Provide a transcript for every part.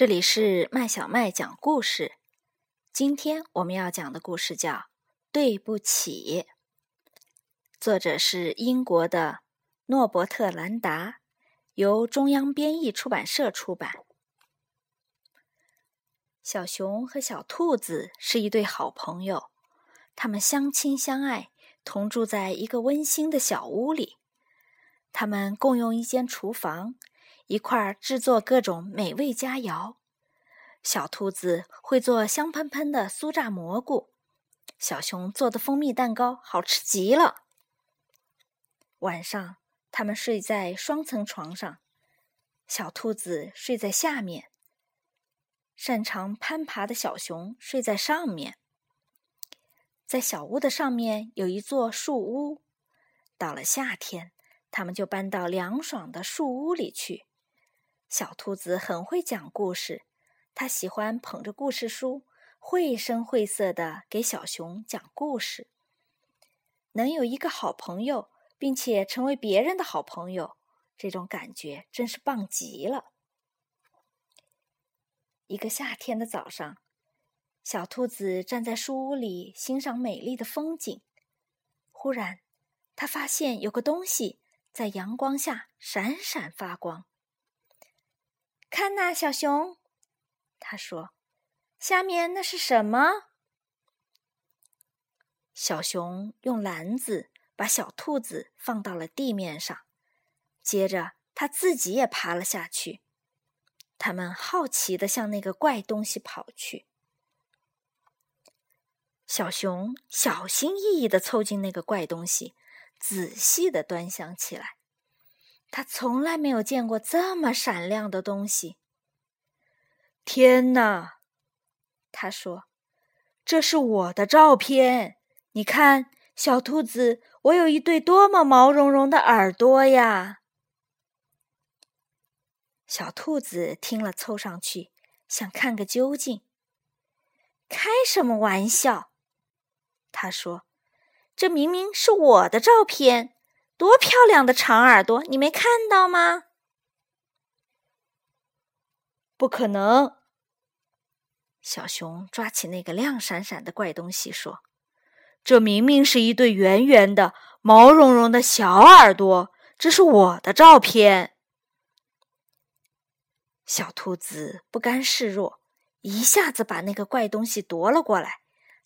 这里是麦小麦讲故事。今天我们要讲的故事叫《对不起》，作者是英国的诺伯特·兰达，由中央编译出版社出版。小熊和小兔子是一对好朋友，他们相亲相爱，同住在一个温馨的小屋里。他们共用一间厨房。一块儿制作各种美味佳肴。小兔子会做香喷喷的酥炸蘑菇，小熊做的蜂蜜蛋糕好吃极了。晚上，他们睡在双层床上，小兔子睡在下面，擅长攀爬的小熊睡在上面。在小屋的上面有一座树屋，到了夏天，他们就搬到凉爽的树屋里去。小兔子很会讲故事，它喜欢捧着故事书，绘声绘色的给小熊讲故事。能有一个好朋友，并且成为别人的好朋友，这种感觉真是棒极了。一个夏天的早上，小兔子站在树屋里欣赏美丽的风景。忽然，它发现有个东西在阳光下闪闪发光。看呐，小熊，他说：“下面那是什么？”小熊用篮子把小兔子放到了地面上，接着他自己也爬了下去。他们好奇的向那个怪东西跑去。小熊小心翼翼的凑近那个怪东西，仔细的端详起来。他从来没有见过这么闪亮的东西。天哪！他说：“这是我的照片，你看，小兔子，我有一对多么毛茸茸的耳朵呀！”小兔子听了，凑上去想看个究竟。开什么玩笑？他说：“这明明是我的照片。”多漂亮的长耳朵，你没看到吗？不可能！小熊抓起那个亮闪闪的怪东西说：“这明明是一对圆圆的、毛茸茸的小耳朵，这是我的照片。”小兔子不甘示弱，一下子把那个怪东西夺了过来。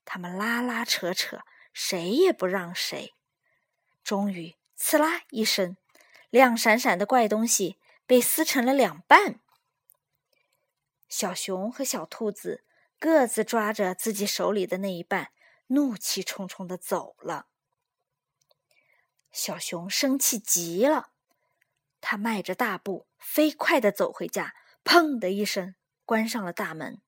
他们拉拉扯扯，谁也不让谁。终于。刺啦一声，亮闪闪的怪东西被撕成了两半。小熊和小兔子各自抓着自己手里的那一半，怒气冲冲的走了。小熊生气极了，他迈着大步，飞快的走回家，砰的一声关上了大门。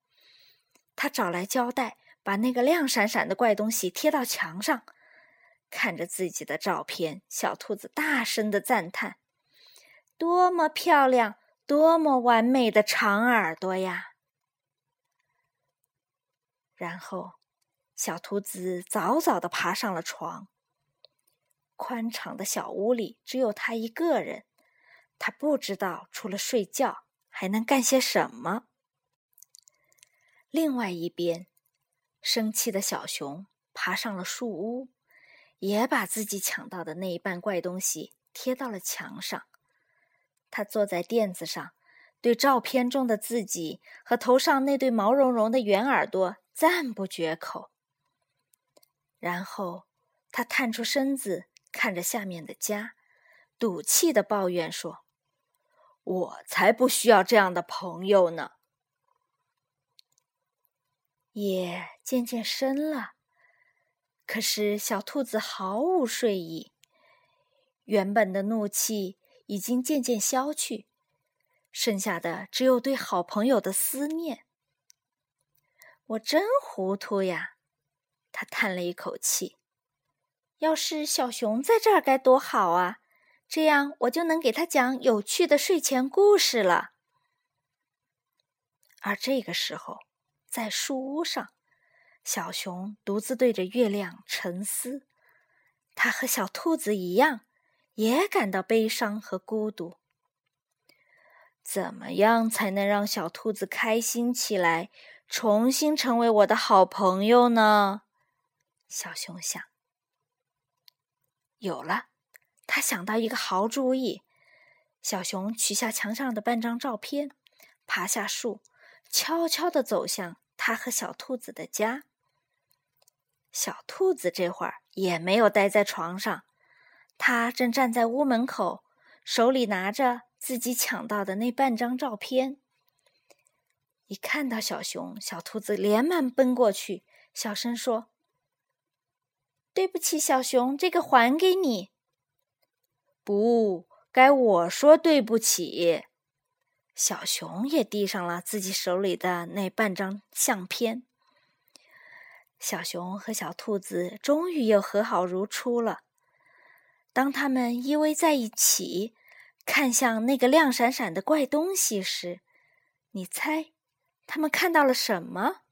他找来胶带，把那个亮闪闪的怪东西贴到墙上。看着自己的照片，小兔子大声的赞叹：“多么漂亮，多么完美的长耳朵呀！”然后，小兔子早早的爬上了床。宽敞的小屋里只有他一个人，他不知道除了睡觉还能干些什么。另外一边，生气的小熊爬上了树屋。也把自己抢到的那一半怪东西贴到了墙上。他坐在垫子上，对照片中的自己和头上那对毛茸茸的圆耳朵赞不绝口。然后他探出身子，看着下面的家，赌气的抱怨说：“我才不需要这样的朋友呢。”夜渐渐深了。可是，小兔子毫无睡意，原本的怒气已经渐渐消去，剩下的只有对好朋友的思念。我真糊涂呀！他叹了一口气。要是小熊在这儿该多好啊！这样我就能给他讲有趣的睡前故事了。而这个时候，在树屋上。小熊独自对着月亮沉思，它和小兔子一样，也感到悲伤和孤独。怎么样才能让小兔子开心起来，重新成为我的好朋友呢？小熊想。有了，他想到一个好主意。小熊取下墙上的半张照片，爬下树，悄悄地走向他和小兔子的家。小兔子这会儿也没有待在床上，它正站在屋门口，手里拿着自己抢到的那半张照片。一看到小熊，小兔子连忙奔过去，小声说：“对不起，小熊，这个还给你。”不该我说对不起。小熊也递上了自己手里的那半张相片。小熊和小兔子终于又和好如初了。当他们依偎在一起，看向那个亮闪闪的怪东西时，你猜，他们看到了什么？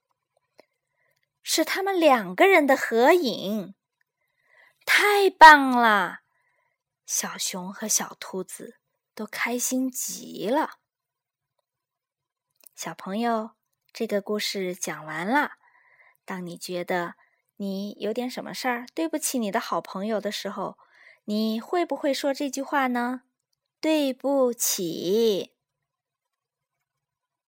是他们两个人的合影。太棒了！小熊和小兔子都开心极了。小朋友，这个故事讲完了。当你觉得你有点什么事儿对不起你的好朋友的时候，你会不会说这句话呢？对不起。